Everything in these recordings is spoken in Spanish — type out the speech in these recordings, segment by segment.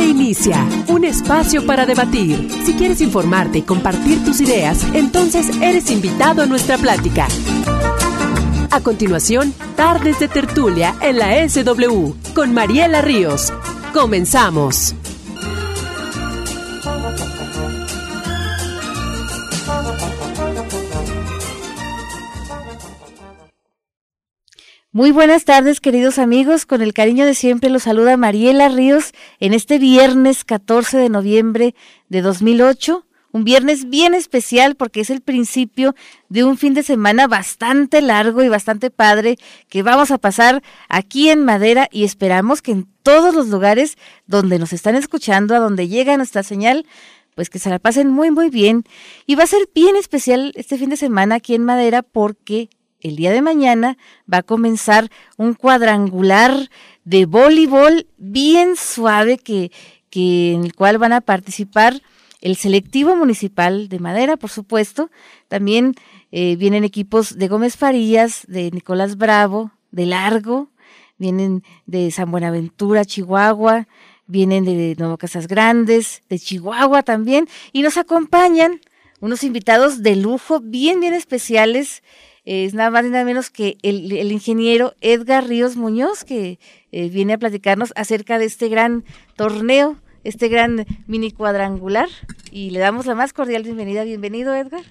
Inicia un espacio para debatir. Si quieres informarte y compartir tus ideas, entonces eres invitado a nuestra plática. A continuación, Tardes de Tertulia en la SW con Mariela Ríos. Comenzamos. Muy buenas tardes, queridos amigos. Con el cariño de siempre los saluda Mariela Ríos en este viernes 14 de noviembre de 2008. Un viernes bien especial porque es el principio de un fin de semana bastante largo y bastante padre que vamos a pasar aquí en Madera y esperamos que en todos los lugares donde nos están escuchando, a donde llega nuestra señal, pues que se la pasen muy muy bien. Y va a ser bien especial este fin de semana aquí en Madera porque el día de mañana va a comenzar un cuadrangular de voleibol bien suave que, que, en el cual van a participar el selectivo municipal de Madera, por supuesto. También eh, vienen equipos de Gómez Farías, de Nicolás Bravo, de Largo, vienen de San Buenaventura, Chihuahua, vienen de Nuevo Casas Grandes, de Chihuahua también, y nos acompañan unos invitados de lujo bien, bien especiales es nada más y nada menos que el, ingeniero Edgar Ríos Muñoz, que eh, viene a platicarnos acerca de este gran torneo, este gran mini cuadrangular. Y le damos la más cordial bienvenida. Bienvenido, Edgar.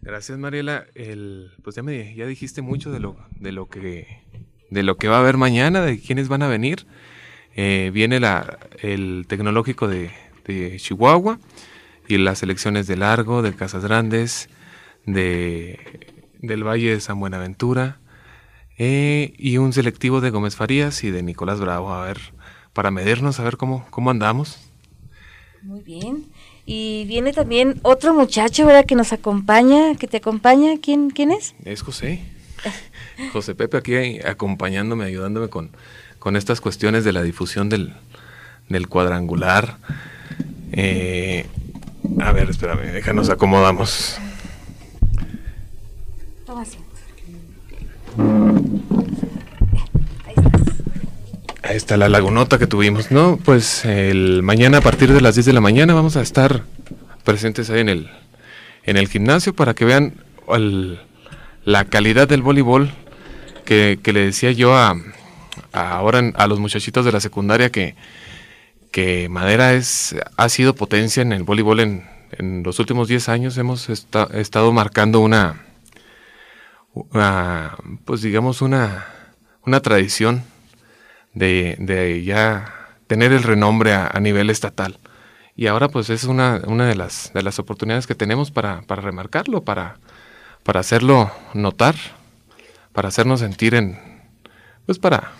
Gracias, Mariela. El, pues ya me ya dijiste mucho de lo, de lo que de lo que va a haber mañana, de quiénes van a venir. Eh, viene la, el tecnológico de, de Chihuahua y las elecciones de Largo, de Casas Grandes, de del Valle de San Buenaventura eh, y un selectivo de Gómez Farías y de Nicolás Bravo, a ver, para medirnos, a ver cómo, cómo andamos. Muy bien. Y viene también otro muchacho, ¿verdad? Que nos acompaña, que te acompaña. ¿Quién, quién es? Es José. José Pepe aquí acompañándome, ayudándome con, con estas cuestiones de la difusión del, del cuadrangular. Eh, a ver, espérame, déjanos acomodamos. Ahí está la lagunota que tuvimos, ¿no? Pues el mañana a partir de las 10 de la mañana vamos a estar presentes ahí en el, en el gimnasio para que vean la calidad del voleibol que, le decía yo a, ahora a los muchachitos de la secundaria que, que Madera es, ha sido potencia en el voleibol en, en los últimos 10 años. Hemos estado marcando una, pues digamos, una, una tradición de, ya tener el renombre a, nivel estatal. Y ahora pues es una, una de, las, de las oportunidades que tenemos para, para remarcarlo, para, para hacerlo notar, para hacernos sentir en, pues para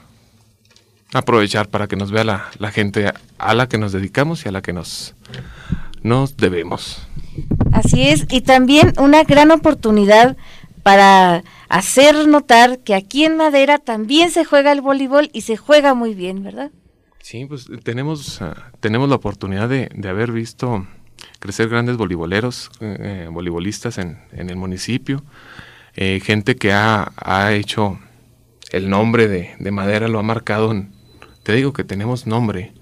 aprovechar, para que nos vea la, la gente a la que nos dedicamos y a la que nos, nos debemos. Así es, y también una gran oportunidad para hacer notar que aquí en Madera también se juega el voleibol y se juega muy bien, ¿verdad? Sí, pues tenemos, ah, tenemos la oportunidad de, haber visto crecer grandes voleiboleros, eh, eh, voleibolistas en, el municipio, eh, gente que ha, hecho el nombre de, Madera, lo ha marcado, te digo que tenemos nombre,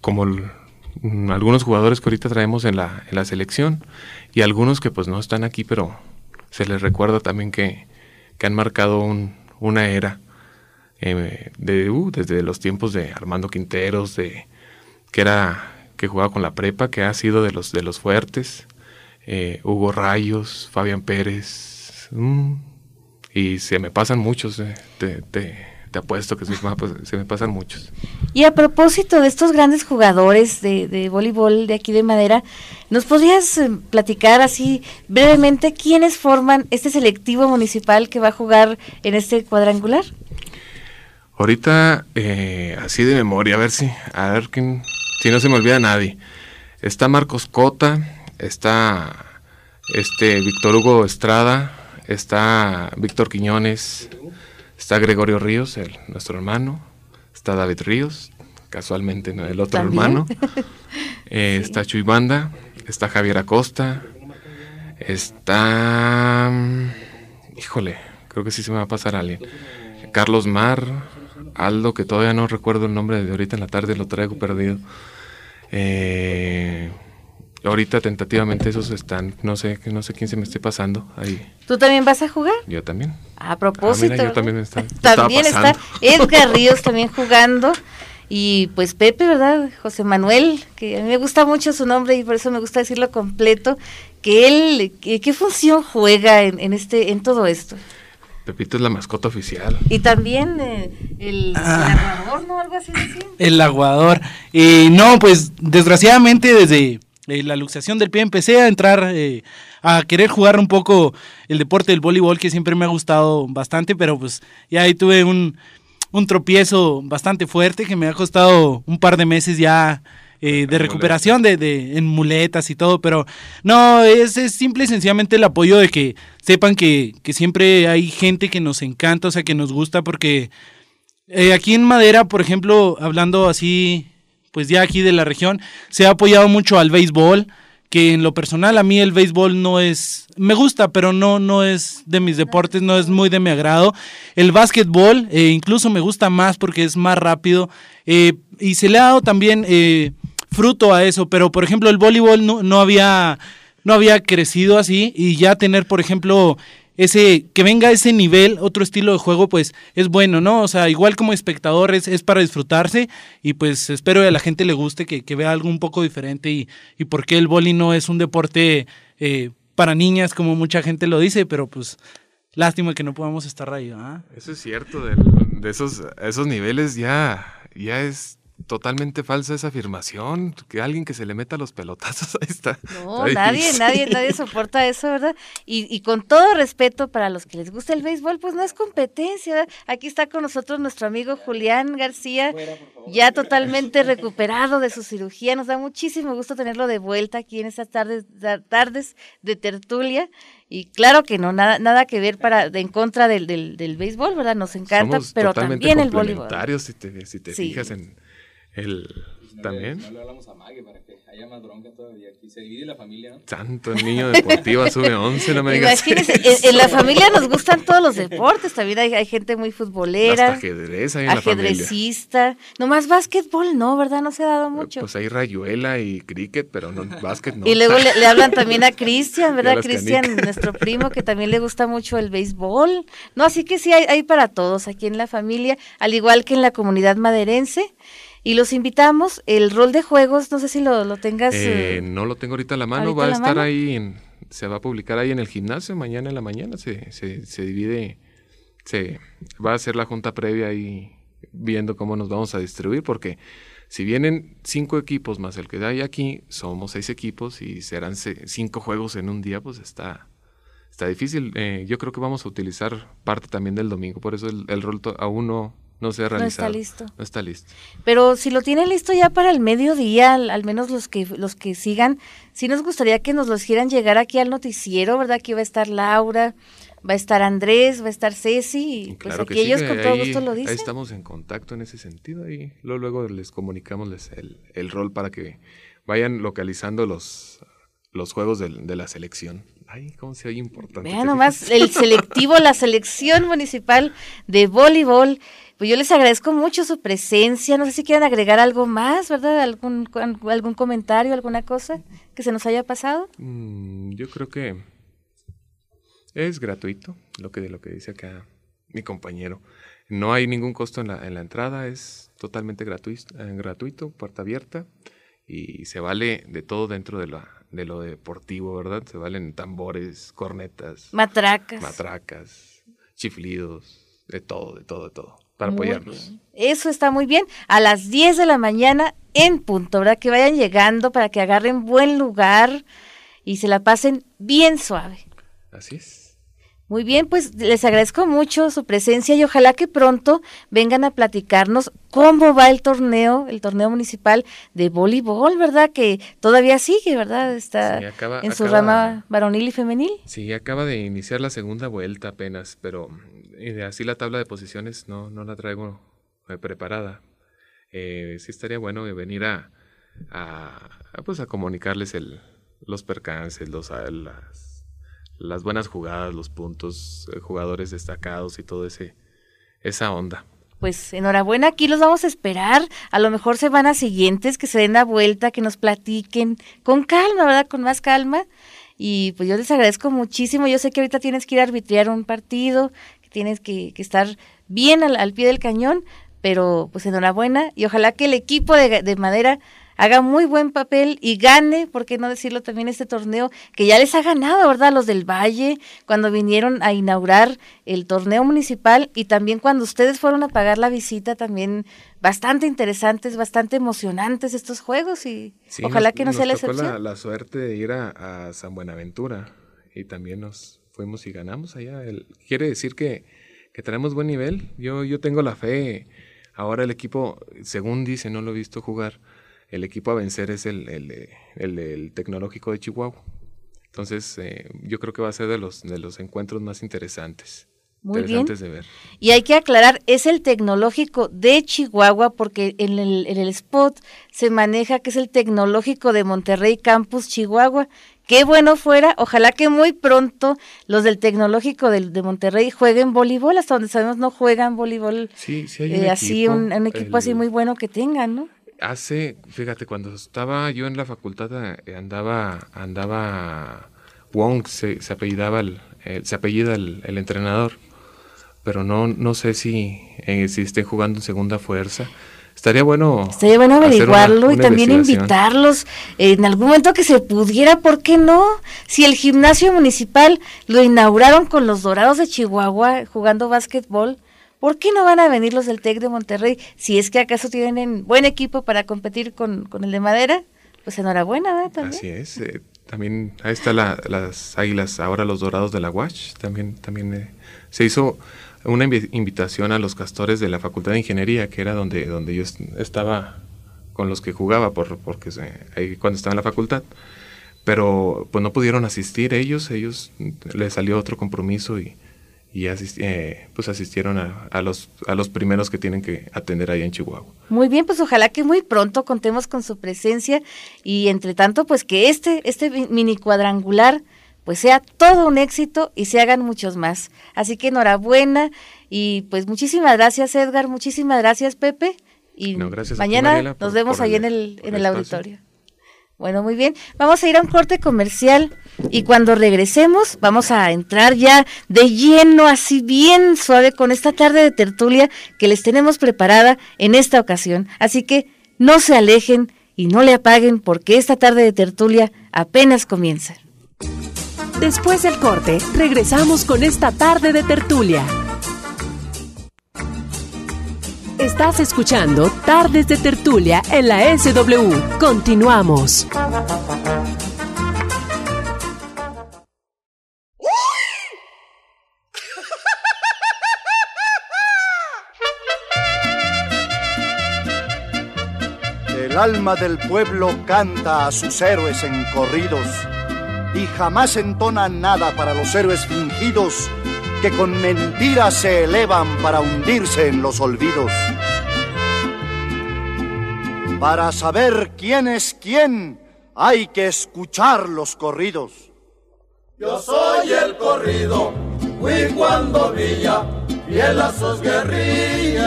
como algunos jugadores que ahorita traemos en la, en la selección y algunos que pues no están aquí, pero se les recuerda también que, han marcado una era eh, de, uh, desde los tiempos de Armando Quinteros, de, que era que jugaba con la prepa, que ha sido de los de los fuertes, eh, Hugo Rayos, Fabián Pérez, mm, y se me pasan muchos, eh, te apuesto que se me pasan muchos. Y a propósito de estos grandes jugadores de, de voleibol de aquí de Madera, ¿nos podrías eh, platicar así brevemente quiénes forman este selectivo municipal que va a jugar en este cuadrangular? Ahorita, eh, así de memoria, a ver si, a ver quién, si no se me olvida nadie. Está Marcos Cota, está este Víctor Hugo Estrada, está Víctor Quiñones, Está Gregorio Ríos, el, nuestro hermano. Está David Ríos, casualmente el otro hermano. Eh, está Chuy Banda. Está Javier Acosta. Está... Mm, híjole, creo que sí se me va a pasar alguien. Carlos Mar. Aldo, que todavía no recuerdo el nombre de ahorita en la tarde, lo traigo perdido. Eh, ahorita tentativamente esos están, no sé, no sé quién se me esté pasando ahí. ¿Tú también vas a jugar? Yo también. A propósito. Ah, yo también está, también está Edgar Ríos también jugando. Y pues Pepe, ¿verdad? José Manuel, que a mí me gusta mucho su nombre y por eso me gusta decirlo completo, que él, ¿qué función juega en, este, en todo esto? Pepito es la mascota oficial. Y también eh, el, ah. aguador, ¿no? Algo así. El aguador. y no, pues desgraciadamente desde eh, la luxación del pie empecé a entrar eh, a querer jugar un poco el deporte del voleibol que siempre me ha gustado bastante, pero pues ya ahí tuve un, un tropiezo bastante fuerte que me ha costado un par de meses ya eh, de recuperación de, de, en muletas y todo, pero no, es, es, simple y sencillamente el apoyo de que sepan que, que, siempre hay gente que nos encanta, o sea, que nos gusta, porque aquí en Madera, por ejemplo, hablando así pues ya aquí de la región, se ha apoyado mucho al béisbol, que en lo personal a mí el béisbol no es, me gusta, pero no, no es de mis deportes, no es muy de mi agrado. El básquetbol eh, incluso me gusta más porque es más rápido eh, y se le ha dado también eh, fruto a eso, pero por ejemplo el voleibol no, no, había, no había crecido así y ya tener, por ejemplo, ese, que venga ese nivel, otro estilo de juego, pues es bueno, ¿no? O sea, igual como espectador es, para disfrutarse y pues espero que a la gente le guste, que, vea algo un poco diferente y, y por qué el boli no es un deporte eh, para niñas como mucha gente lo dice, pero pues lástima que no podamos estar ahí, ¿ah? Eso es cierto, de, de esos, esos niveles ya, ya es totalmente falsa esa afirmación, que alguien que se le meta los pelotazos, ahí está. No, nadie, nadie, nadie soporta eso, ¿verdad? Y, y, con todo respeto para los que les gusta el béisbol, pues no es competencia, ¿verdad? Aquí está con nosotros nuestro amigo Julián García, ya totalmente recuperado de su cirugía, nos da muchísimo gusto tenerlo de vuelta aquí en estas tardes, tardes de tertulia. Y claro que no, nada, nada que ver para en contra del, del, del béisbol, ¿verdad? Nos encanta, pero también el voleibol. Si te, si te fijas en, el, ¿También? No le hablamos a Mague para que haya más bronca todavía. Aquí se divide la familia, ¿no? Santo, el niño deportivo sube 11, no me digas. Imagínese, en, la familia nos gustan todos los deportes. También hay, hay gente muy futbolera. Hasta ajedrez hay en Ajedrecista. La Nomás básquetbol, no, ¿verdad? No se ha dado mucho. Pues hay rayuela y cricket, pero no, básquet no. Y luego le, hablan también a Cristian, ¿verdad? Cristian, nuestro primo, que también le gusta mucho el béisbol. No, así que sí, hay, hay para todos aquí en la familia, al igual que en la comunidad maderense. Y los invitamos, el rol de juegos, no sé si lo, lo tengas. Eh, eh, no lo tengo ahorita a la mano, va a estar ahí, en, se va a publicar ahí en el gimnasio, mañana en la mañana se, se, se divide, se va a hacer la junta previa ahí viendo cómo nos vamos a distribuir, porque si vienen cinco equipos más el que hay aquí, somos seis equipos y serán cinco juegos en un día, pues está, está difícil. Eh, yo creo que vamos a utilizar parte también del domingo, por eso el, el rol aún no, no se ha realizado. No está listo. No está listo. Pero si lo tienen listo ya para el mediodía, al, menos los que los que sigan, sí nos gustaría que nos los quieran llegar aquí al noticiero, ¿verdad? Aquí va a estar Laura, va a estar Andrés, va a estar Ceci, y pues aquí ellos con todo gusto lo dicen. Ahí estamos en contacto en ese sentido y luego, luego les comunicamos el, el, rol para que vayan localizando los, los juegos de, de la selección. Ay, cómo se oye importante. Vean nomás, el selectivo, la selección municipal de voleibol pues yo les agradezco mucho su presencia. No sé si quieren agregar algo más, ¿verdad? ¿Algún, algún comentario, alguna cosa que se nos haya pasado? Mm, yo creo que es gratuito, lo que, lo que dice acá mi compañero. No hay ningún costo en la, en la entrada, es totalmente gratuito, eh, gratuito, puerta abierta y se vale de todo dentro de, la, de lo deportivo, ¿verdad? Se valen tambores, cornetas, matracas, matracas, chiflidos, de todo, de todo, de todo para apoyarnos. Eso está muy bien. A las 10 de la mañana en punto, ¿verdad? Que vayan llegando para que agarren buen lugar y se la pasen bien suave. Así es. Muy bien, pues les agradezco mucho su presencia y ojalá que pronto vengan a platicarnos cómo va el torneo, el torneo municipal de voleibol, ¿verdad? Que todavía sigue, ¿verdad? Está en su rama varonil y femenil. Sí, acaba de iniciar la segunda vuelta apenas, pero así la tabla de posiciones no, no la traigo eh, preparada. Eh, sí estaría bueno venir a, a, pues a comunicarles el, los percances, los, las, las buenas jugadas, los puntos, eh, jugadores destacados y todo ese esa onda. Pues enhorabuena, aquí los vamos a esperar. A lo mejor se van a siguientes, que se den la vuelta, que nos platiquen con calma, ¿verdad? Con más calma. Y pues yo les agradezco muchísimo. Yo sé que ahorita tienes que ir a arbitrar un partido, que tienes que, estar bien al, pie del cañón, pero pues enhorabuena y ojalá que el equipo de, de Madera haga muy buen papel y gane, por qué no decirlo también, este torneo que ya les ha ganado, ¿verdad? Los del Valle, cuando vinieron a inaugurar el torneo municipal y también cuando ustedes fueron a pagar la visita, también bastante interesantes, bastante emocionantes estos juegos y ojalá que no sea la excepción. La, la suerte de ir a, San Buenaventura y también nos fuimos y ganamos allá. quiere decir que, que tenemos buen nivel. Yo, yo tengo la fe. Ahora el equipo, según dice, no lo he visto jugar, el equipo a vencer es el, el, tecnológico de Chihuahua. Entonces, eh, yo creo que va a ser de los, de los encuentros más interesantes. Muy bien. De ver. Y hay que aclarar, es el tecnológico de Chihuahua porque en el, en el spot se maneja que es el tecnológico de Monterrey Campus Chihuahua. Qué bueno fuera, ojalá que muy pronto los del tecnológico de, de Monterrey jueguen voleibol, hasta donde sabemos no juegan voleibol. Sí, sí hay un eh, así, un, equipo así muy bueno que tengan, ¿no? Hace, fíjate, cuando estaba yo en la facultad eh, andaba, andaba Wong, se, apellidaba el, se apellida el, entrenador, pero no, no sé si, eh, si esté jugando en segunda fuerza. Estaría bueno. Estaría bueno averiguarlo y también invitarlos en algún momento que se pudiera, ¿por qué no? Si el gimnasio municipal lo inauguraron con los Dorados de Chihuahua jugando básquetbol, ¿Por qué no van a venir los del TEC de Monterrey? Si es que acaso tienen buen equipo para competir con, el de Madera, pues enhorabuena, ¿verdad? También. Así es. Eh, también ahí está las águilas, ahora los dorados de la UACH. También, también eh, se hizo una invitación a los castores de la Facultad de Ingeniería, que era donde, donde yo estaba con los que jugaba, por, porque ahí cuando estaba en la facultad. Pero pues no pudieron asistir ellos, ellos les salió otro compromiso y, y eh, pues asistieron a, los, a los primeros que tienen que atender allá en Chihuahua. Muy bien, pues ojalá que muy pronto contemos con su presencia y entre tanto pues que este, este mini cuadrangular pues sea todo un éxito y se hagan muchos más. Así que enhorabuena y pues muchísimas gracias Edgar, muchísimas gracias Pepe y mañana nos vemos ahí en el, en el auditorio. Bueno, muy bien. Vamos a ir a un corte comercial y cuando regresemos vamos a entrar ya de lleno, así bien suave, con esta tarde de tertulia que les tenemos preparada en esta ocasión. Así que no se alejen y no le apaguen porque esta tarde de tertulia apenas comienza. Después del corte, regresamos con esta tarde de tertulia. Estás escuchando Tardes de Tertulia en la SW. Continuamos. El alma del pueblo canta a sus héroes en corridos y jamás entona nada para los héroes fingidos que con mentiras se elevan para hundirse en los olvidos. Para saber quién es quién, hay que escuchar los corridos. Yo soy el corrido, fui cuando villa, fiel a sus guerrillas.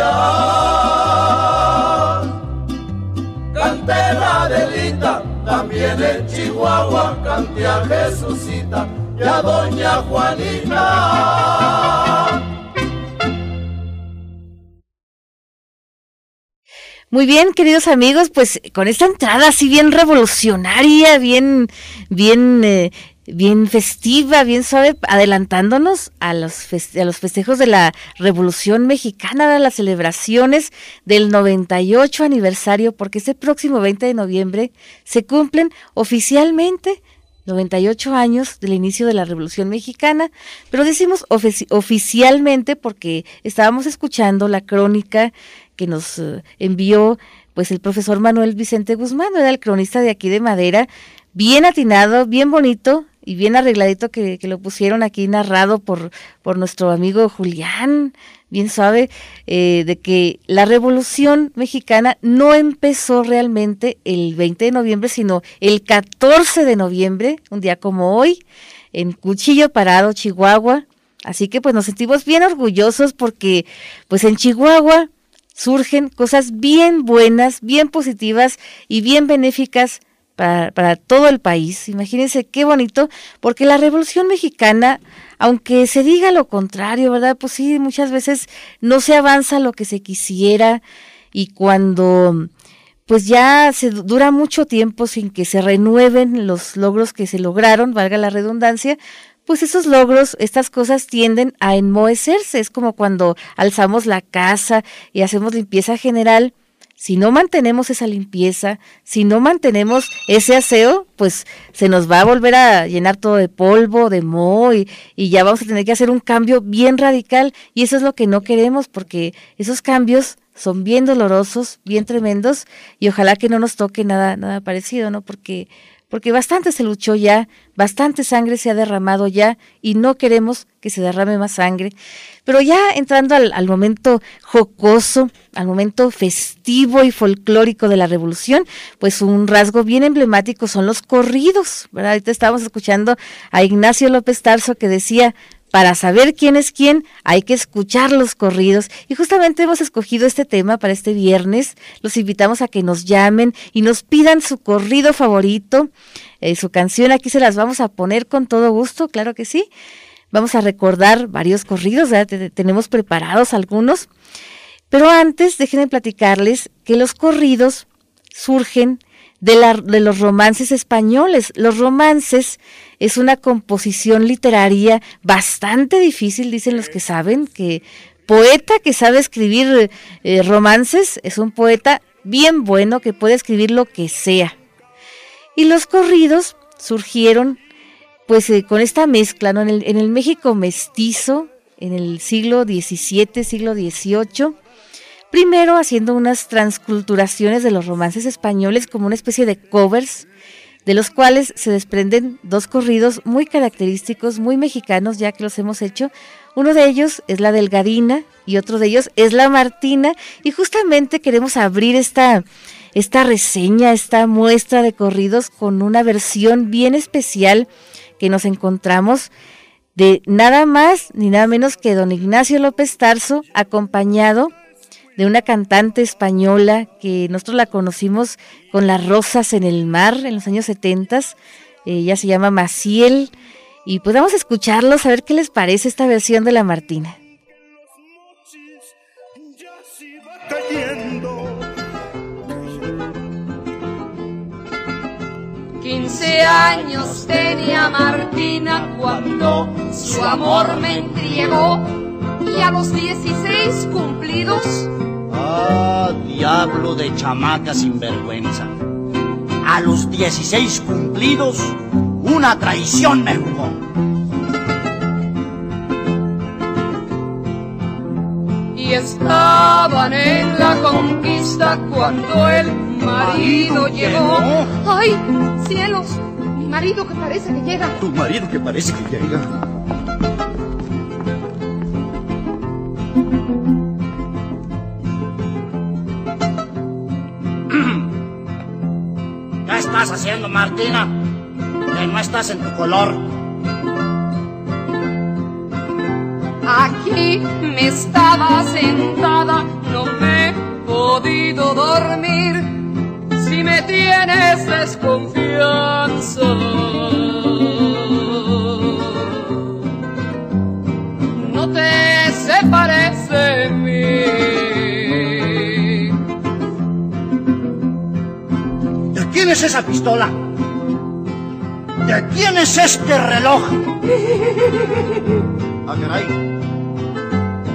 Canté la delita, también en Chihuahua canté a Jesucita ya doña Juanita. Muy bien, queridos amigos, pues con esta entrada así bien revolucionaria, bien, bien, eh, bien festiva, bien suave, adelantándonos a los, a los festejos de la Revolución Mexicana, de las celebraciones del 98 aniversario, porque ese próximo 20 de noviembre se cumplen oficialmente 98 años del inicio de la Revolución Mexicana, pero decimos oficialmente porque estábamos escuchando la crónica que nos eh, envió pues el profesor Manuel Vicente Guzmán, era el cronista de aquí de Madera, bien atinado, bien bonito y bien arregladito que, lo pusieron aquí narrado por, por nuestro amigo Julián, bien sabe, eh, de que la revolución mexicana no empezó realmente el 20 de noviembre, sino el 14 de noviembre, un día como hoy, en Cuchillo Parado, Chihuahua. Así que pues nos sentimos bien orgullosos porque pues en Chihuahua surgen cosas bien buenas, bien positivas y bien benéficas para, para, todo el país. Imagínense qué bonito, porque la Revolución Mexicana, aunque se diga lo contrario, ¿verdad? Pues sí, muchas veces no se avanza lo que se quisiera y cuando pues ya se dura mucho tiempo sin que se renueven los logros que se lograron, valga la redundancia, pues esos logros, estas cosas tienden a enmohecerse. Es como cuando alzamos la casa y hacemos limpieza general. Si no mantenemos esa limpieza, si no mantenemos ese aseo, pues se nos va a volver a llenar todo de polvo, de moho y, y ya vamos a tener que hacer un cambio bien radical y eso es lo que no queremos porque esos cambios son bien dolorosos, bien tremendos y ojalá que no nos toque nada nada parecido, ¿no? Porque porque bastante se luchó ya, bastante sangre se ha derramado ya y no queremos que se derrame más sangre. Pero ya entrando al, momento jocoso, al momento festivo y folclórico de la revolución, pues un rasgo bien emblemático son los corridos. ¿verdad? Ahorita estábamos escuchando a Ignacio López Tarso que decía, para saber quién es quién hay que escuchar los corridos y justamente hemos escogido este tema para este viernes. Los invitamos a que nos llamen y nos pidan su corrido favorito, eh, su canción. Aquí se las vamos a poner con todo gusto, claro que sí. Vamos a recordar varios corridos, tenemos preparados algunos. Pero antes, déjenme platicarles que los corridos surgen de, la, de los romances españoles. Los romances es una composición literaria bastante difícil, dicen los que saben, que poeta que sabe escribir eh, romances es un poeta bien bueno que puede escribir lo que sea. Y los corridos surgieron pues eh, con esta mezcla, ¿no? en, el, en el México mestizo, en el siglo XVII, siglo XVIII, primero haciendo unas transculturaciones de los romances españoles como una especie de covers, de los cuales se desprenden dos corridos muy característicos, muy mexicanos, ya que los hemos hecho. Uno de ellos es la Delgadina y otro de ellos es la Martina, y justamente queremos abrir esta, esta reseña, esta muestra de corridos con una versión bien especial que nos encontramos de nada más ni nada menos que don Ignacio López Tarso, acompañado de una cantante española que nosotros la conocimos con las rosas en el mar en los años 70. Ella se llama Maciel. Y podemos pues escucharlos, a ver qué les parece esta versión de la Martina. Quince años tenía Martina cuando su amor me entregó y a los dieciséis cumplidos Ah, diablo de chamaca sin vergüenza. A los 16 cumplidos, una traición me jugó. Y estaban en la conquista cuando el marido llegó. ¡Ay, cielos! Mi marido que parece que llega. Tu marido que parece que llega. Estás haciendo, Martina? Que no estás en tu color. Aquí me estaba sentada, no me he podido dormir. Si me tienes desconfianza. Quién es esa pistola? ¿De quién es este reloj? Ah, caray.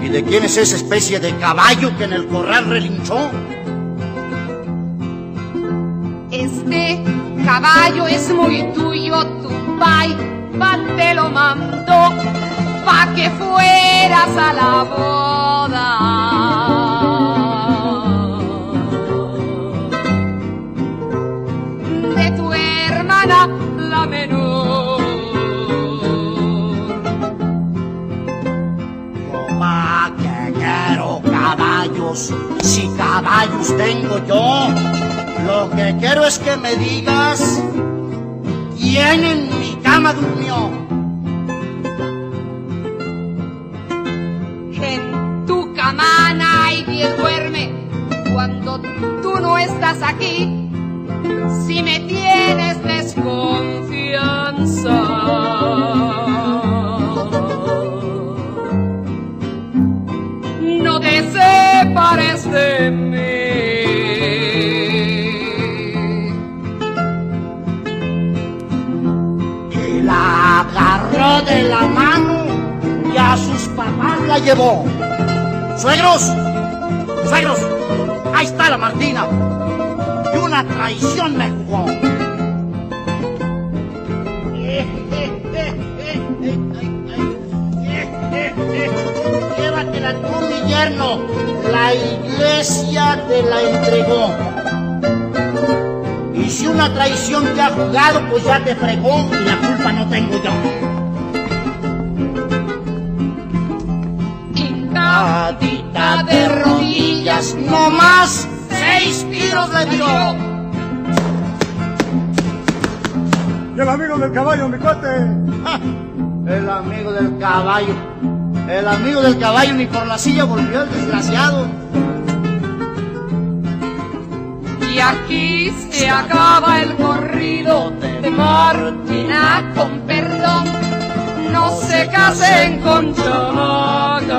¿Y de quién es esa especie de caballo que en el corral relinchó? Este caballo es muy tuyo, tu pai, pa te lo mandó, pa que fueras a la boda. Si caballos tengo yo, lo que quiero es que me digas quién en mi cama durmió. En tu cama nadie duerme cuando tú no estás aquí, si me tienes desconfianza. Separes de mí. Y la agarró de la mano y a sus papás la llevó. Suegros, suegros, ahí está la Martina. Y una traición me jugó. Llévatela tú, mi yerno. La iglesia te la entregó. Y si una traición te ha jugado, pues ya te fregó y la culpa no tengo yo. Hincadita de rodillas, no más, seis tiros le dio. Y el amigo del caballo, mi cuate. El amigo del caballo. El amigo del caballo ni por la silla volvió el desgraciado. Y aquí se acaba el corrido de Martina con perdón. No se casen con chamacas,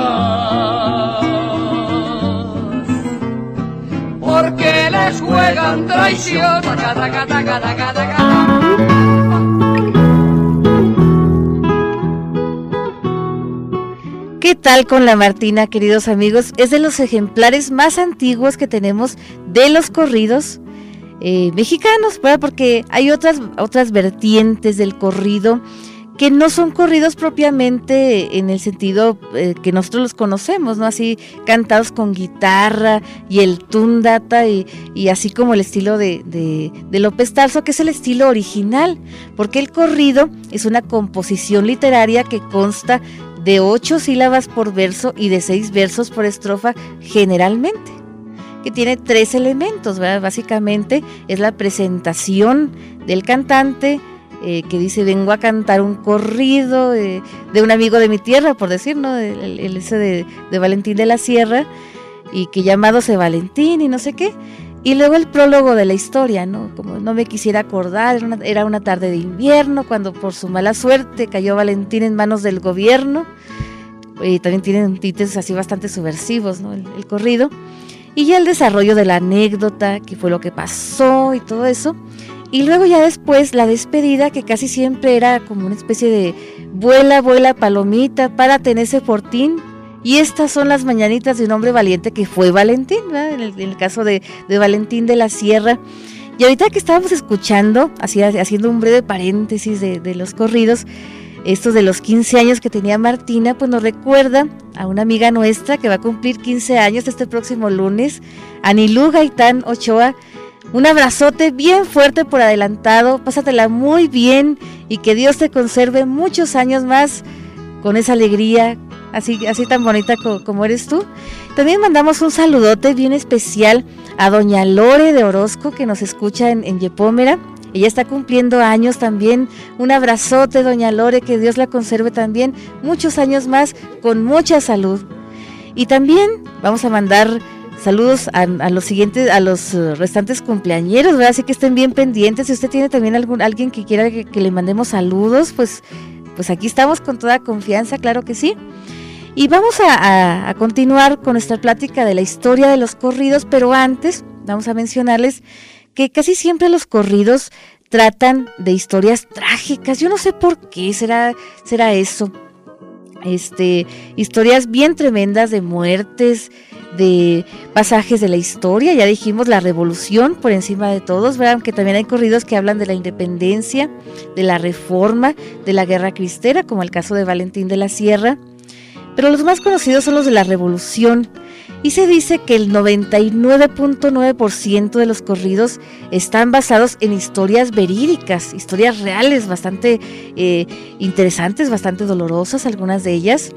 porque les juegan traición. ¿Qué tal con la Martina, queridos amigos? Es de los ejemplares más antiguos que tenemos de los corridos eh, mexicanos. Porque hay otras, otras vertientes del corrido que no son corridos propiamente en el sentido eh, que nosotros los conocemos, ¿no? Así cantados con guitarra y el tundata y, y así como el estilo de, de, de López Tarso, que es el estilo original, porque el corrido es una composición literaria que consta de ocho sílabas por verso y de seis versos por estrofa generalmente, que tiene tres elementos, ¿verdad? Básicamente es la presentación del cantante, eh, que dice vengo a cantar un corrido eh, de un amigo de mi tierra, por decir, ¿no? El, ese de, de Valentín de la Sierra, y que llamado se Valentín y no sé qué. Y luego el prólogo de la historia, ¿no? Como no me quisiera acordar, era una, era una tarde de invierno cuando por su mala suerte cayó Valentín en manos del gobierno. Y también tienen títulos así bastante subversivos, ¿no? El, corrido. Y ya el desarrollo de la anécdota, qué fue lo que pasó y todo eso. Y luego ya después la despedida, que casi siempre era como una especie de vuela, vuela, palomita, párate en fortín. Y estas son las mañanitas de un hombre valiente que fue Valentín, ¿verdad? En el, caso de, Valentín de la Sierra. Y ahorita que estábamos escuchando, así haciendo un breve paréntesis de los corridos, estos de los 15 años que tenía Martina, pues nos recuerda a una amiga nuestra que va a cumplir 15 años este próximo lunes, Anilú Gaitán Ochoa. Un abrazote bien fuerte por adelantado, pásatela muy bien y que Dios te conserve muchos años más con esa alegría, así, así tan bonita co- como eres tú. También mandamos un saludote bien especial a doña Lore de Orozco que nos escucha en, en Yepómera. Ella está cumpliendo años también. Un abrazote, doña Lore, que Dios la conserve también muchos años más con mucha salud. Y también vamos a mandar saludos a, los siguientes, a los eh, restantes cumpleañeros, ¿verdad? Así que estén bien pendientes. Si usted tiene también algún, alguien que quiera que, le mandemos saludos, pues, pues aquí estamos con toda confianza, claro que sí. Y vamos a- a continuar con nuestra plática de la historia de los corridos, pero antes vamos a mencionarles que casi siempre los corridos tratan de historias trágicas. Yo no sé por qué será, será eso. Este, historias bien tremendas de muertes, de pasajes de la historia, ya dijimos la revolución por encima de todos, ¿verdad? aunque también hay corridos que hablan de la independencia, de la reforma, de la guerra cristera, como el caso de Valentín de la Sierra, pero los más conocidos son los de la revolución, y se dice que el 99.9% de los corridos están basados en historias verídicas, historias reales, bastante eh, interesantes, bastante dolorosas, algunas de ellas.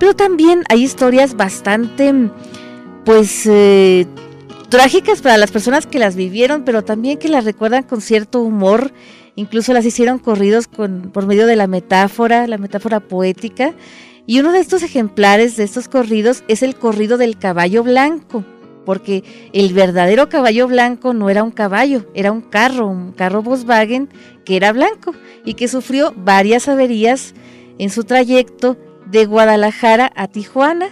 Pero también hay historias bastante, pues, eh, trágicas para las personas que las vivieron, pero también que las recuerdan con cierto humor. Incluso las hicieron corridos con, por medio de la metáfora, la metáfora poética. Y uno de estos ejemplares de estos corridos es el corrido del caballo blanco, porque el verdadero caballo blanco no era un caballo, era un carro, un carro Volkswagen que era blanco y que sufrió varias averías en su trayecto de Guadalajara a Tijuana.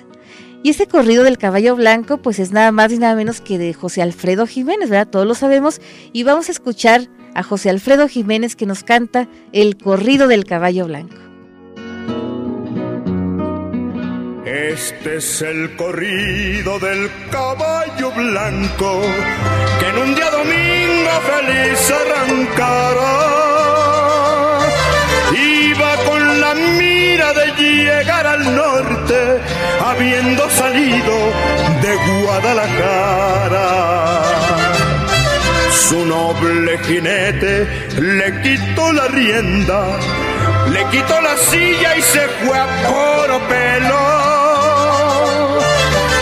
Y ese corrido del caballo blanco, pues es nada más y nada menos que de José Alfredo Jiménez, ¿verdad? Todos lo sabemos. Y vamos a escuchar a José Alfredo Jiménez que nos canta el corrido del caballo blanco. Este es el corrido del caballo blanco que en un día domingo feliz arrancará. Iba con la mira de llegar al norte, habiendo salido de Guadalajara. Su noble jinete le quitó la rienda, le quitó la silla y se fue a poro pelo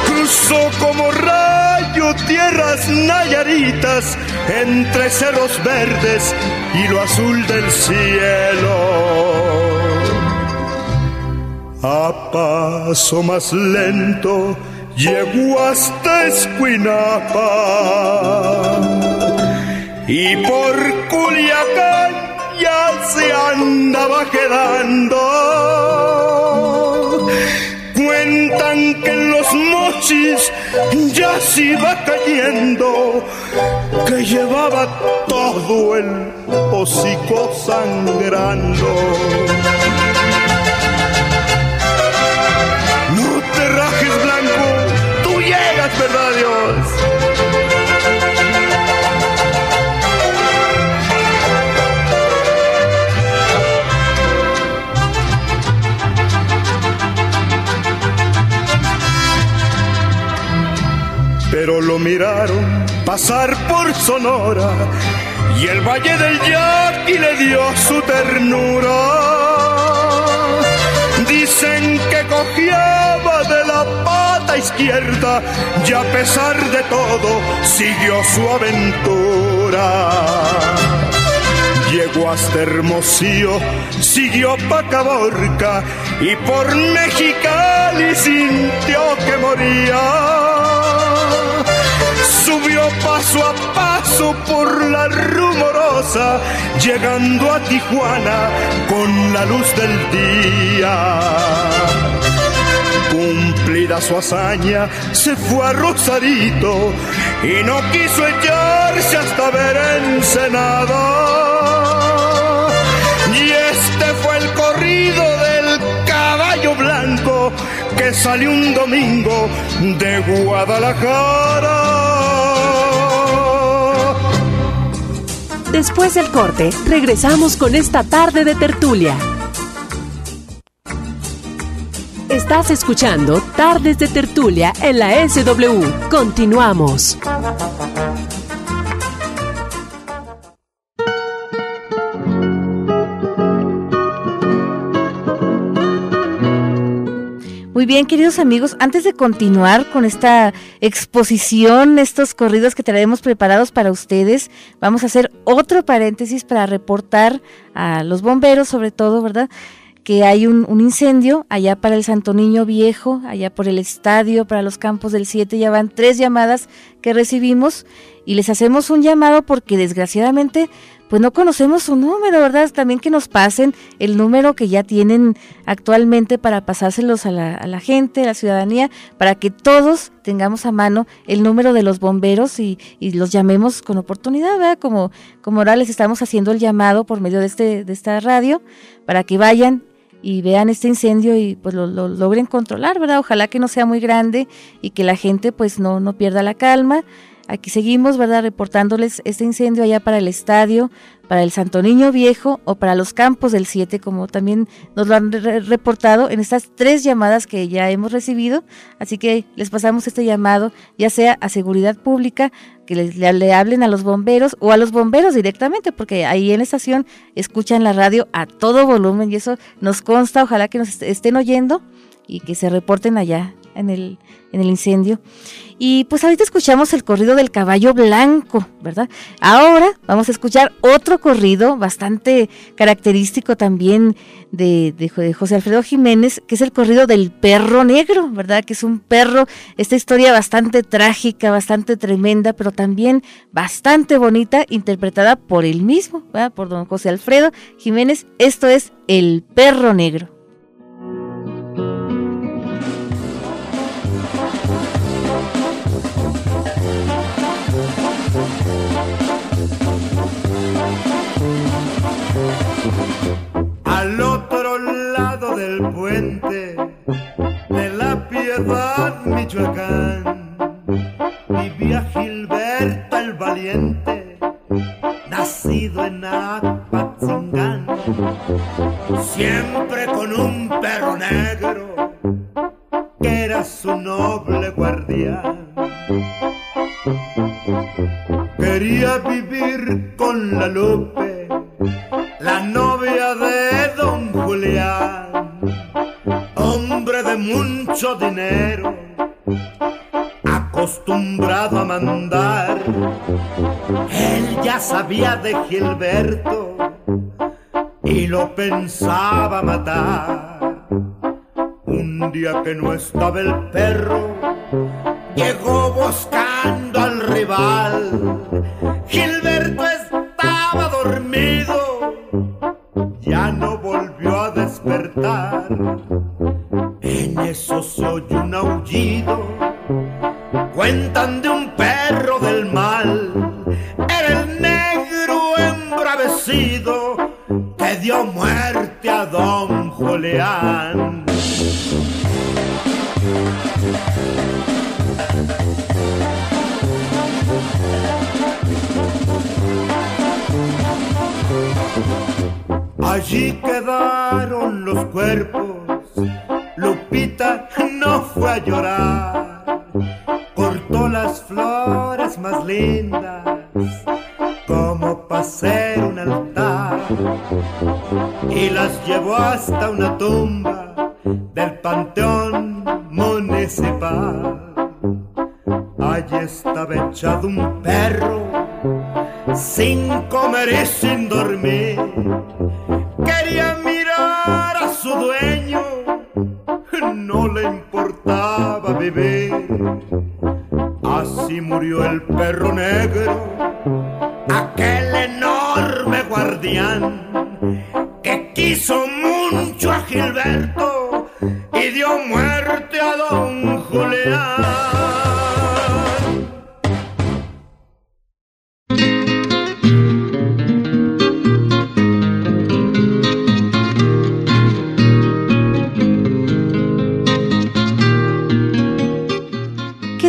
cruzó como rayo tierras nayaritas entre cerros verdes y lo azul del cielo. A paso más lento llegó hasta Escuinapa y por Culiacán andaba quedando cuentan que en los mochis ya se iba cayendo, que llevaba todo el hocico sangrando. Pero lo miraron pasar por Sonora y el Valle del Yaqui le dio su ternura. Dicen que cogiaba de la pata izquierda y a pesar de todo siguió su aventura. Llegó hasta Hermosillo, siguió pa' Caborca y por Mexicali sintió que moría subió paso a paso por la rumorosa, llegando a Tijuana con la luz del día. Cumplida su hazaña, se fue a Rosarito y no quiso echarse hasta ver Ensenada. Y este fue el corrido del caballo blanco que salió un domingo de Guadalajara. Después del corte, regresamos con esta tarde de tertulia. Estás escuchando Tardes de Tertulia en la SW. Continuamos. Muy bien, queridos amigos, antes de continuar con esta exposición, estos corridos que traemos preparados para ustedes, vamos a hacer otro paréntesis para reportar a los bomberos, sobre todo, ¿verdad? que hay un, incendio allá para el Santo Niño Viejo, allá por el estadio, para los campos del 7, ya van tres llamadas que recibimos y les hacemos un llamado porque desgraciadamente pues no conocemos su número, ¿verdad? También que nos pasen el número que ya tienen actualmente para pasárselos a la, a la gente, a la ciudadanía, para que todos tengamos a mano el número de los bomberos y, y los llamemos con oportunidad, ¿verdad? Como, como ahora les estamos haciendo el llamado por medio de, este, de esta radio, para que vayan y vean este incendio y pues lo, lo, logren controlar, ¿verdad? Ojalá que no sea muy grande y que la gente pues no, no pierda la calma. Aquí seguimos, ¿verdad? Reportándoles este incendio allá para el estadio, para el Santo Niño Viejo o para los campos del 7, como también nos lo han reportado en estas tres llamadas que ya hemos recibido. Así que les pasamos este llamado, ya sea a seguridad pública, que les, le, le, hablen a los bomberos o a los bomberos directamente, porque ahí en la estación escuchan la radio a todo volumen y eso nos consta, ojalá que nos estén oyendo y que se reporten allá en el, en el incendio. Y pues ahorita escuchamos el corrido del caballo blanco, ¿verdad? Ahora vamos a escuchar otro corrido bastante característico también de, de, José Alfredo Jiménez, que es el corrido del perro negro, ¿verdad? Que es un perro, esta historia bastante trágica, bastante tremenda, pero también bastante bonita, interpretada por él mismo, ¿verdad? Por don José Alfredo Jiménez. Esto es El perro negro. De la piedad, Michoacán, vivía Gilberto el valiente, nacido en Apatzingán, siempre con un perro negro que era su noble guardián. Quería vivir con la Lupe la novia de don Julián, hombre de mucho dinero, acostumbrado a mandar. Él ya sabía de Gilberto y lo pensaba matar. Un día que no estaba el perro, llegó buscando al rival. Gilberto las llevó hasta una tumba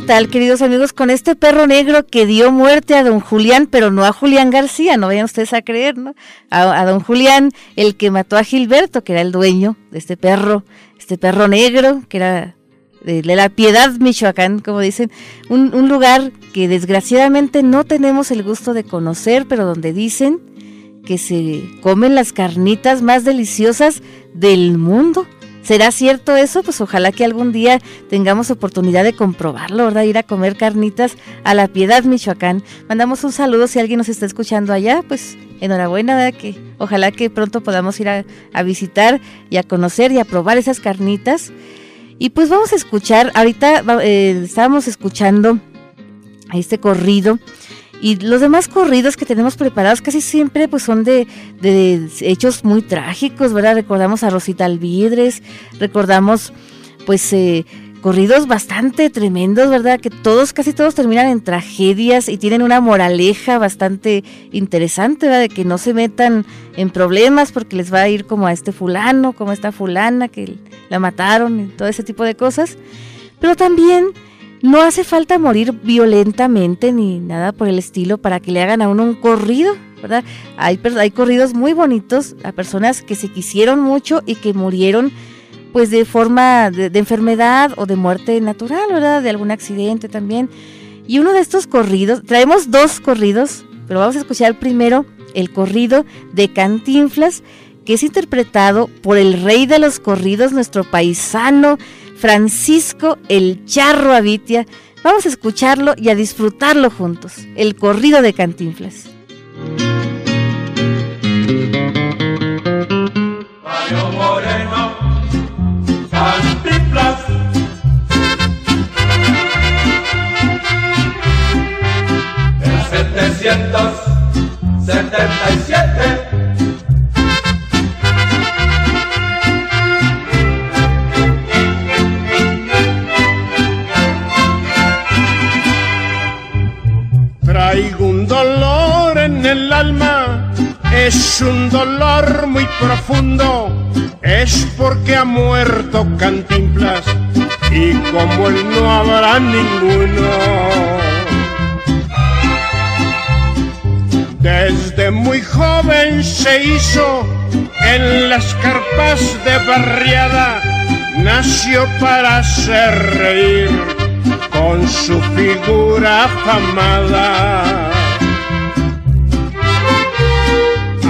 tal, queridos amigos? Con este perro negro que dio muerte a don Julián, pero no a Julián García, no vayan ustedes a creer, ¿no? A, don Julián, el que mató a Gilberto, que era el dueño de este perro, este perro negro, que era de, la Piedad, Michoacán, como dicen, un, un lugar que desgraciadamente no tenemos el gusto de conocer, pero donde dicen que se comen las carnitas más deliciosas del mundo. ¿Será cierto eso? Pues ojalá que algún día tengamos oportunidad de comprobarlo, ¿verdad? Ir a comer carnitas a la Piedad, Michoacán. Mandamos un saludo si alguien nos está escuchando allá, pues enhorabuena, ¿verdad? Que ojalá que pronto podamos ir a, visitar y a conocer y a probar esas carnitas. Y pues vamos a escuchar, ahorita eh, estábamos escuchando este corrido y los demás corridos que tenemos preparados casi siempre pues son de, hechos muy trágicos, ¿verdad? Recordamos a Rosita Alvidres, recordamos pues eh, corridos bastante tremendos, ¿verdad? Que todos, casi todos terminan en tragedias y tienen una moraleja bastante interesante, ¿verdad? De que no se metan en problemas porque les va a ir como a este fulano, como a esta fulana que la mataron y todo ese tipo de cosas. Pero también no hace falta morir violentamente ni nada por el estilo para que le hagan a uno un corrido, ¿verdad? Hay, hay corridos muy bonitos a personas que se quisieron mucho y que murieron pues de forma de, de, enfermedad o de muerte natural, ¿verdad? De algún accidente también. Y uno de estos corridos, traemos dos corridos, pero vamos a escuchar primero el corrido de Cantinflas, que es interpretado por el rey de los corridos, nuestro paisano Francisco El Charro Avitia. Vamos a escucharlo y a disfrutarlo juntos. El corrido de Cantinflas. Cantinflas. En 777 es un dolor muy profundo, es porque ha muerto Cantinflas y como él no habrá ninguno. Desde muy joven se hizo en las carpas de barriada, nació para hacer reír con su figura afamada.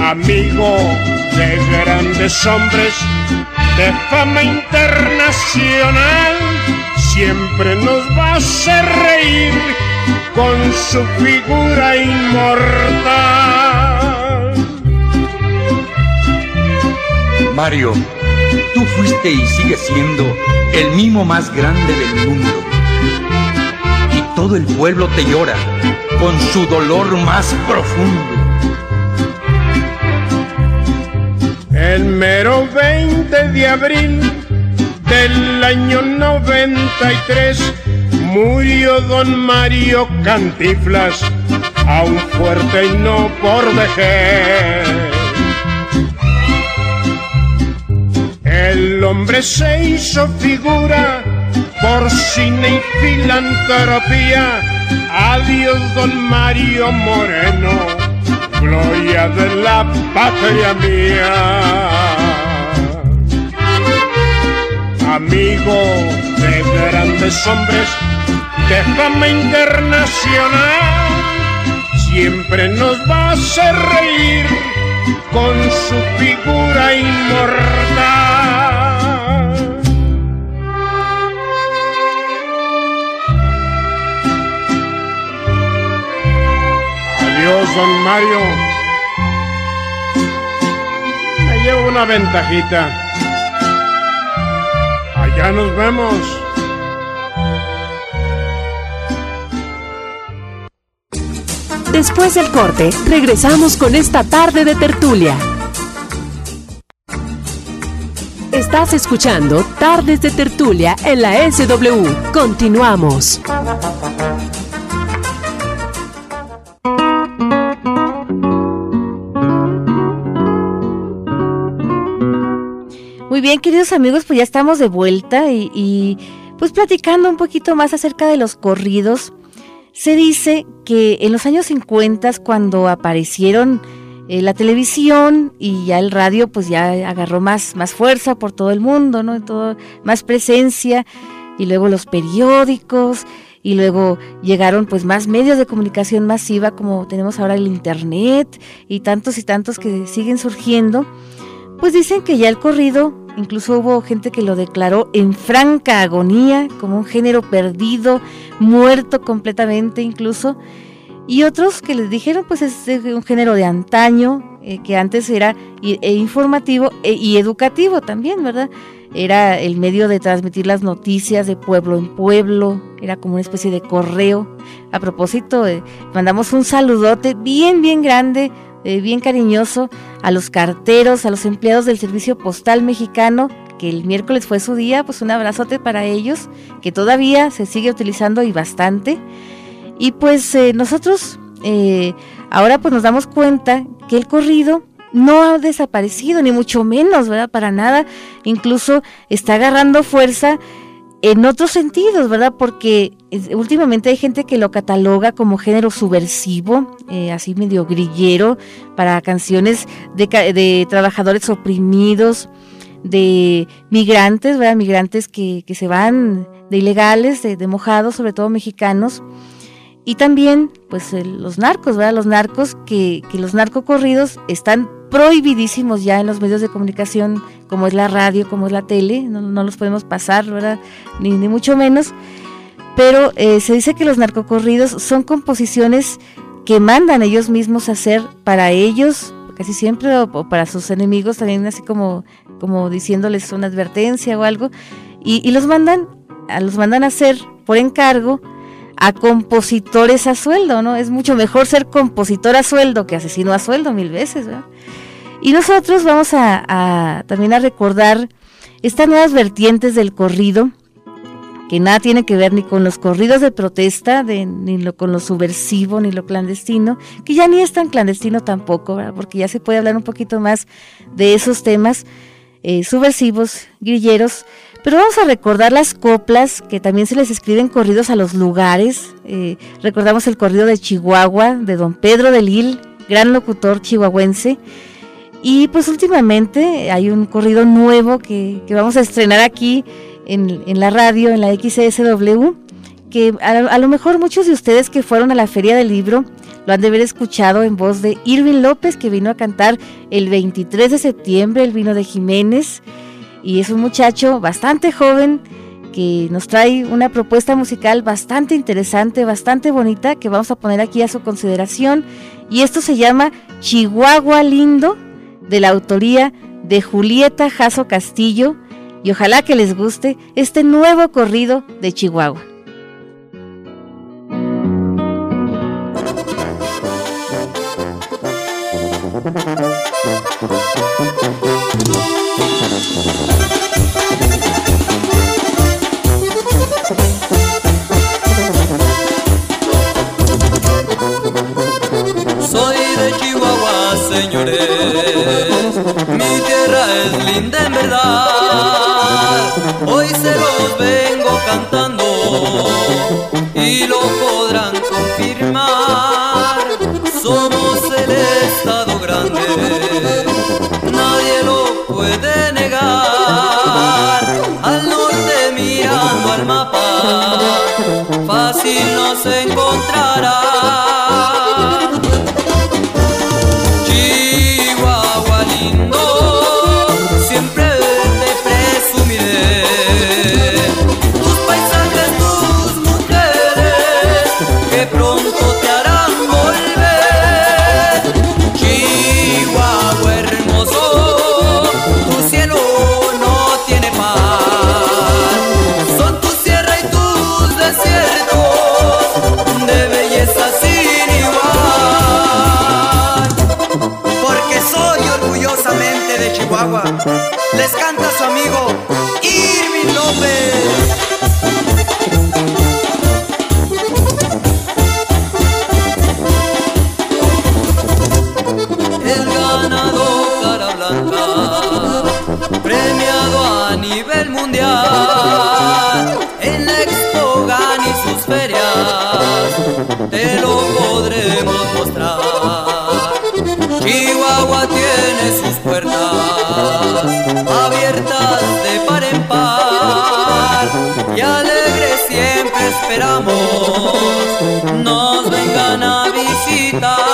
Amigo de grandes hombres de fama internacional, siempre nos va a hacer reír con su figura inmortal. Mario, tú fuiste y sigues siendo el mimo más grande del mundo. Y todo el pueblo te llora con su dolor más profundo. El mero 20 de abril del año 93 murió don Mario Cantiflas, aún fuerte y no por vejez. El hombre se hizo figura por cine y filantropía. Adiós, don Mario Moreno, gloria de la patria mía. Amigo de grandes hombres de fama internacional, siempre nos va a hacer reír con su figura inmortal. Adiós, don Mario. Me llevo una ventajita. Allá nos vemos. Después del corte, regresamos con esta tarde de tertulia. Estás escuchando Tardes de Tertulia en la SW. Continuamos. Muy bien, queridos amigos, pues ya estamos de vuelta y, pues platicando un poquito más acerca de los corridos. Se dice que en los años 50, cuando aparecieron eh, la televisión y ya el radio, pues ya agarró más, más fuerza por todo el mundo, ¿no? Todo, más presencia, y luego los periódicos, y luego llegaron pues más medios de comunicación masiva, como tenemos ahora el internet, y tantos y tantos que siguen surgiendo. Pues dicen que ya el corrido, incluso hubo gente que lo declaró en franca agonía, como un género perdido, muerto completamente incluso, y otros que les dijeron pues es un género de antaño, eh, que antes era e informativo e, y educativo también, ¿verdad? Era el medio de transmitir las noticias de pueblo en pueblo, era como una especie de correo. A propósito, eh, mandamos un saludote bien, bien grande eh, bien cariñoso a los carteros, a los empleados del Servicio Postal Mexicano, que el miércoles fue su día, pues un abrazote para ellos, que todavía se sigue utilizando y bastante. Y pues eh, nosotros eh, ahora pues nos damos cuenta que el corrido no ha desaparecido, ni mucho menos, ¿verdad? Para nada, incluso está agarrando fuerza en otros sentidos, ¿verdad? Porque últimamente hay gente que lo cataloga como género subversivo, eh, así medio grillero, para canciones de, de, trabajadores oprimidos, de migrantes, ¿verdad? Migrantes que, que se van de ilegales, de, mojados, sobre todo mexicanos. Y también, pues, los narcos, ¿verdad? Los narcos, que, que los narcocorridos están prohibidísimos ya en los medios de comunicación, como es la radio, como es la tele, no, los podemos pasar, ¿verdad? Ni, ni mucho menos. Pero eh, se dice que los narcocorridos son composiciones que mandan ellos mismos a hacer para ellos, casi siempre, o, para sus enemigos, también así como, como diciéndoles una advertencia o algo, y, y los mandan, los mandan a hacer por encargo a compositores a sueldo, ¿no? Es mucho mejor ser compositor a sueldo que asesino a sueldo mil veces, ¿verdad? Y nosotros vamos a, también a recordar estas nuevas vertientes del corrido, que nada tiene que ver ni con los corridos de protesta, ni lo, con lo subversivo, ni lo clandestino, que ya ni es tan clandestino tampoco, ¿verdad? porque ya se puede hablar un poquito más de esos temas eh, subversivos, grilleros, pero vamos a recordar las coplas que también se les escriben corridos a los lugares. Eh, recordamos el corrido de Chihuahua de don Pedro de Lil, gran locutor chihuahuense. Y pues últimamente hay un corrido nuevo que, vamos a estrenar aquí en, la radio, en la XSW, que a, a, lo mejor muchos de ustedes que fueron a la feria del libro lo han de haber escuchado en voz de Irving López, que vino a cantar el 23 de septiembre, el vino de Jiménez y es un muchacho bastante joven que nos trae una propuesta musical bastante interesante, bastante bonita, que vamos a poner aquí a su consideración. Y esto se llama Chihuahua Lindo, de la autoría de Julieta Jasso Castillo. Y ojalá que les guste este nuevo corrido de Chihuahua. mi tierra es linda en verdad. Hoy se los vengo cantando y lo podrán visitar.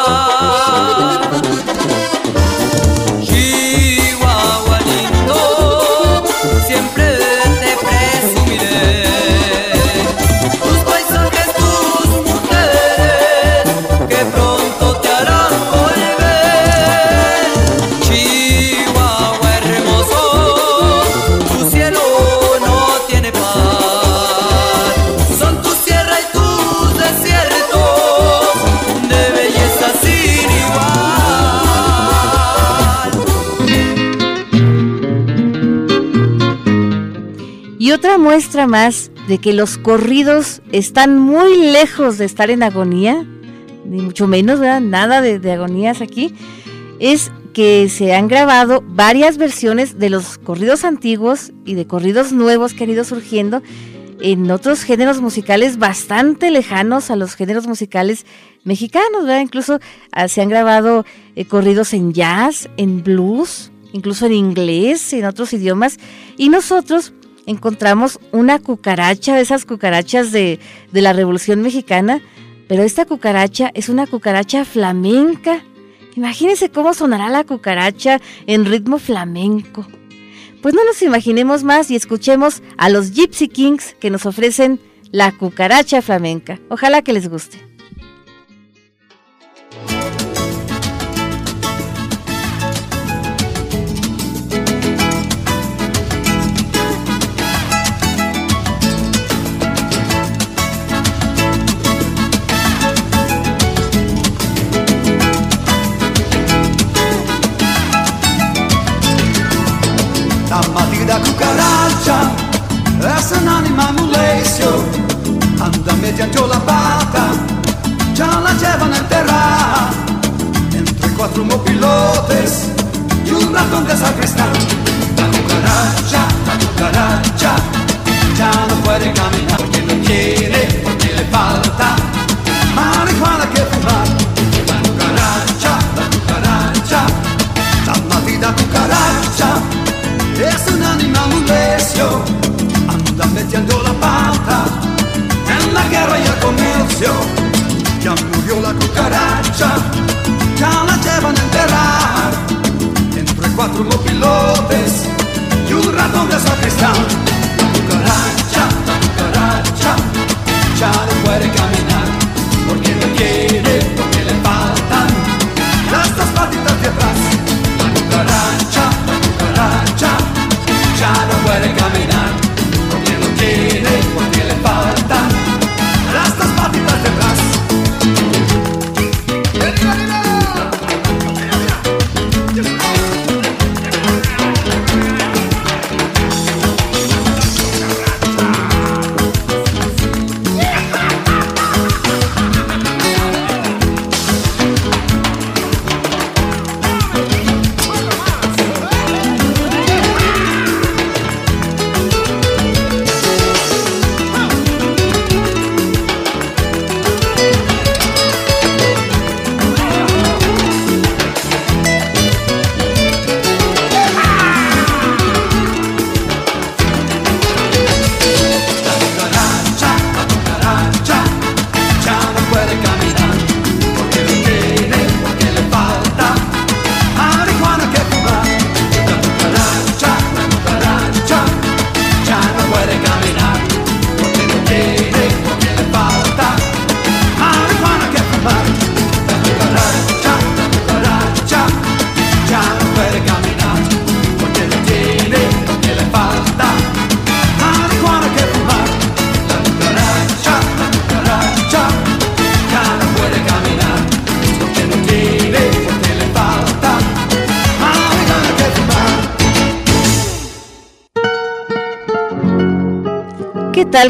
Muestra más de que los corridos están muy lejos de estar en agonía, ni mucho menos, nada de, agonías aquí, es que se han grabado varias versiones de los corridos antiguos y de corridos nuevos que han ido surgiendo en otros géneros musicales bastante lejanos a los géneros musicales mexicanos, Incluso ah, se han grabado eh, corridos en jazz, en blues, incluso en inglés, en otros idiomas, y nosotros encontramos una cucaracha, de esas cucarachas de, la Revolución Mexicana, pero esta cucaracha es una cucaracha flamenca Imagínense cómo sonará la cucaracha en ritmo flamenco. Pues no nos imaginemos más y escuchemos a los Gypsy Kings que nos ofrecen la cucaracha flamenca. Ojalá que les guste.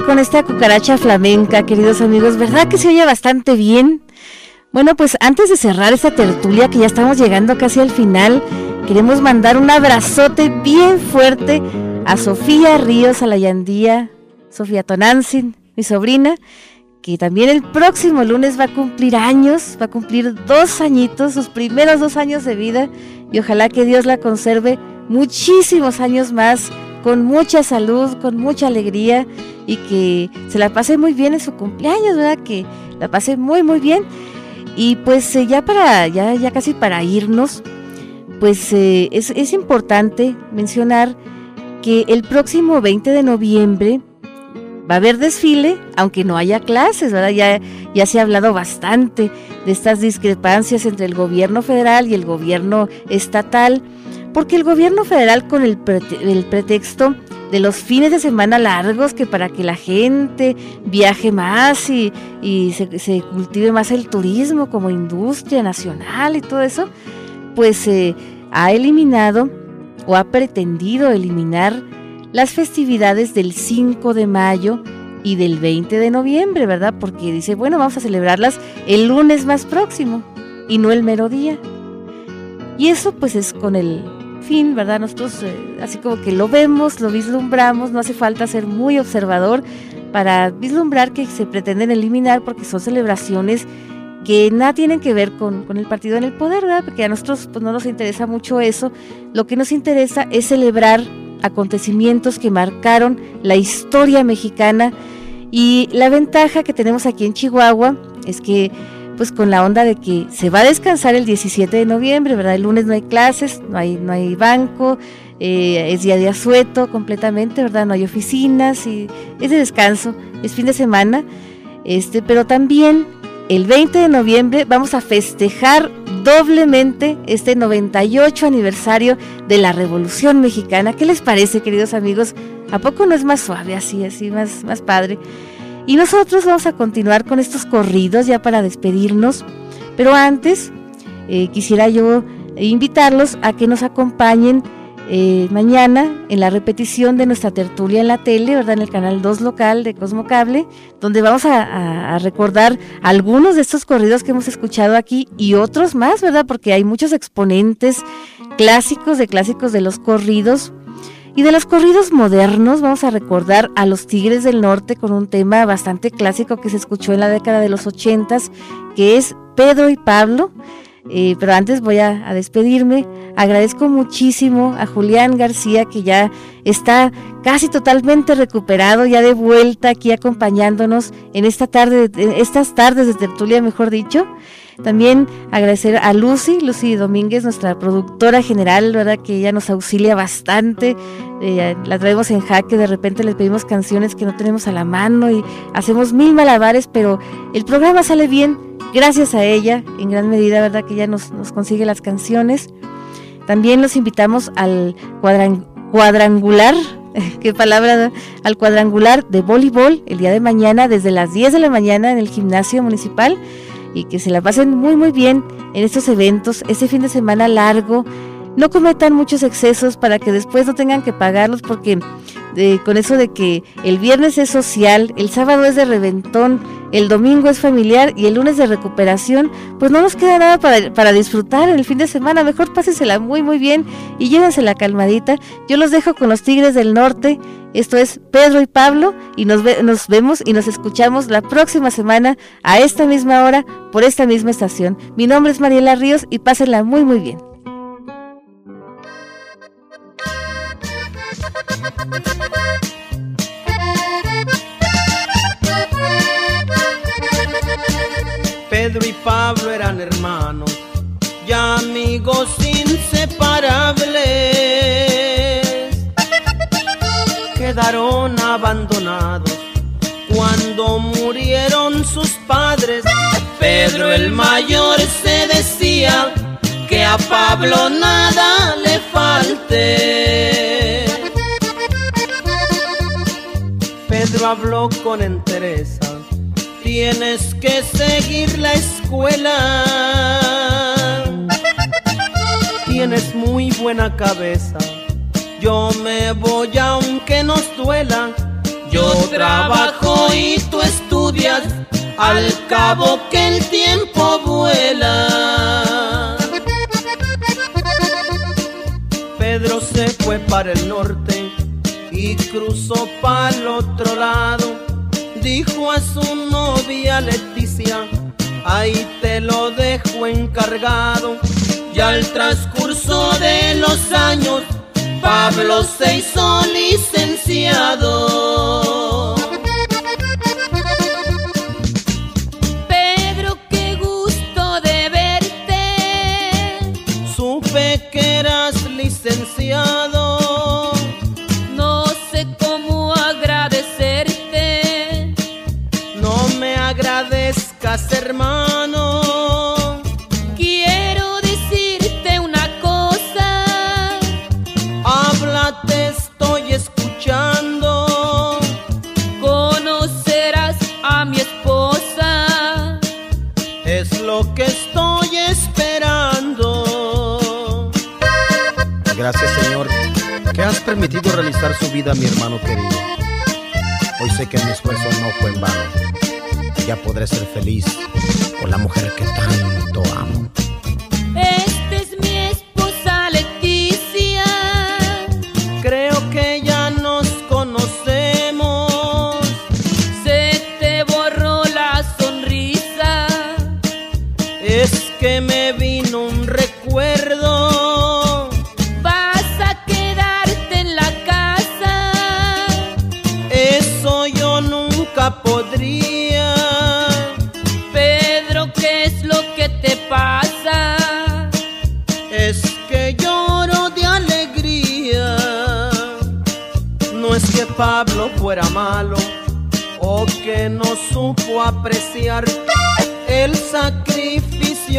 Con esta cucaracha flamenca, queridos amigos? ¿Verdad que se oye bastante bien? Bueno, pues antes de cerrar esta tertulia, que ya estamos llegando casi al final, queremos mandar un abrazote bien fuerte a Sofía Ríos Alayandía, Sofía Tonantzin, mi sobrina, que también el próximo lunes va a cumplir años, va a cumplir dos añitos, sus primeros dos años de vida, y ojalá que Dios la conserve muchísimos años más, con mucha salud, con mucha alegría, y que se la pase muy bien en su cumpleaños, ¿verdad? Que la pase muy, muy bien. Y pues eh, ya para, ya, ya casi para irnos, pues eh, es, es importante mencionar que el próximo 20 de noviembre va a haber desfile, aunque no haya clases, ¿verdad? Ya, ya se ha hablado bastante de estas discrepancias entre el gobierno federal y el gobierno estatal, porque el gobierno federal con el, prete- el pretexto de los fines de semana largos, que para que la gente viaje más y, y se, se cultive más el turismo como industria nacional y todo eso, pues eh, ha eliminado o ha pretendido eliminar las festividades del 5 de mayo y del 20 de noviembre, ¿verdad? Porque dice, bueno, vamos a celebrarlas el lunes más próximo y no el mero día. Y eso pues es con el fin, ¿verdad? Nosotros eh, así como que lo vemos, lo vislumbramos, no hace falta ser muy observador para vislumbrar que se pretenden eliminar porque son celebraciones que nada tienen que ver con, con el partido en el poder, ¿verdad? Porque a nosotros pues, no nos interesa mucho eso. Lo que nos interesa es celebrar acontecimientos que marcaron la historia mexicana y la ventaja que tenemos aquí en Chihuahua es que pues con la onda de que se va a descansar el 17 de noviembre, ¿verdad? El lunes no hay clases, no hay, no hay banco, eh, es día de asueto completamente, ¿verdad? No hay oficinas y es de descanso, es fin de semana, este, pero también el 20 de noviembre vamos a festejar doblemente este 98 aniversario de la Revolución Mexicana. ¿Qué les parece, queridos amigos? ¿A poco no es más suave así, así, más, más padre? Y nosotros vamos a continuar con estos corridos ya para despedirnos, pero antes eh, quisiera yo invitarlos a que nos acompañen eh, mañana en la repetición de nuestra tertulia en la tele, ¿verdad? En el canal 2 local de Cosmo Cable, donde vamos a, a, recordar algunos de estos corridos que hemos escuchado aquí y otros más, ¿verdad? Porque hay muchos exponentes clásicos de clásicos de los corridos. Y de los corridos modernos vamos a recordar a los Tigres del Norte con un tema bastante clásico que se escuchó en la década de los ochentas, que es Pedro y Pablo. Eh, pero antes voy a, a, despedirme. Agradezco muchísimo a Julián García que ya está casi totalmente recuperado, ya de vuelta aquí acompañándonos en esta tarde, en estas tardes de tertulia, mejor dicho. También agradecer a Lucy, Lucy Domínguez, nuestra productora general, ¿verdad? Que ella nos auxilia bastante. La traemos en jaque, de repente le pedimos canciones que no tenemos a la mano y hacemos mil malabares, pero el programa sale bien gracias a ella, en gran medida, ¿verdad? Que ella nos, consigue las canciones. También los invitamos al cuadran, cuadrangular, qué palabra, al cuadrangular de voleibol el día de mañana desde las 10 de la mañana en el gimnasio municipal y que se la pasen muy muy bien en estos eventos, este fin de semana largo. No cometan muchos excesos para que después no tengan que pagarlos porque eh, con eso de que el viernes es social, el sábado es de reventón, el domingo es familiar y el lunes de recuperación, pues no nos queda nada para, para disfrutar el fin de semana. Mejor pásensela muy muy bien y llévensela calmadita. Yo los dejo con los Tigres del Norte. Esto es Pedro y Pablo y nos, nos vemos y nos escuchamos la próxima semana a esta misma hora por esta misma estación. Mi nombre es Mariela Ríos y pásenla muy muy bien. Quedaron abandonados cuando murieron sus padres. Pedro el mayor se decía que a Pablo nada le falte. Pedro habló con entereza tienes que seguir la escuela. Tienes muy buena cabeza, yo me voy aunque nos duela. Yo trabajo y tú estudias, al cabo que el tiempo vuela. Pedro se fue para el norte y cruzó para el otro lado dijo a su novia Leticia, ahí te lo dejo encargado. Y al transcurso de los años, Pablo se hizo licenciado. Pedro, qué gusto de verte. Supe que eras licenciado. No sé cómo agradecerte agradezcas, hermano. Estoy escuchando. Conocerás a mi esposa. Es lo que estoy esperando. Gracias, Señor, que has permitido realizar su vida mi hermano querido. Hoy sé que mi esfuerzo no fue en vano ya podré ser feliz con la mujer que tanto amo.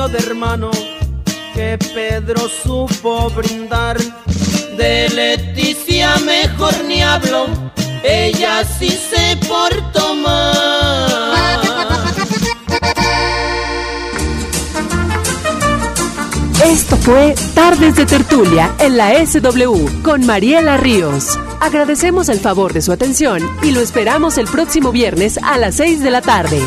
De hermano que Pedro supo brindar. De Leticia mejor ni hablo, ella sí se portó mal. Esto fue Tardes de Tertulia en la SW con Mariela Ríos. Agradecemos el favor de su atención y lo esperamos el próximo viernes a las 6 de la tarde.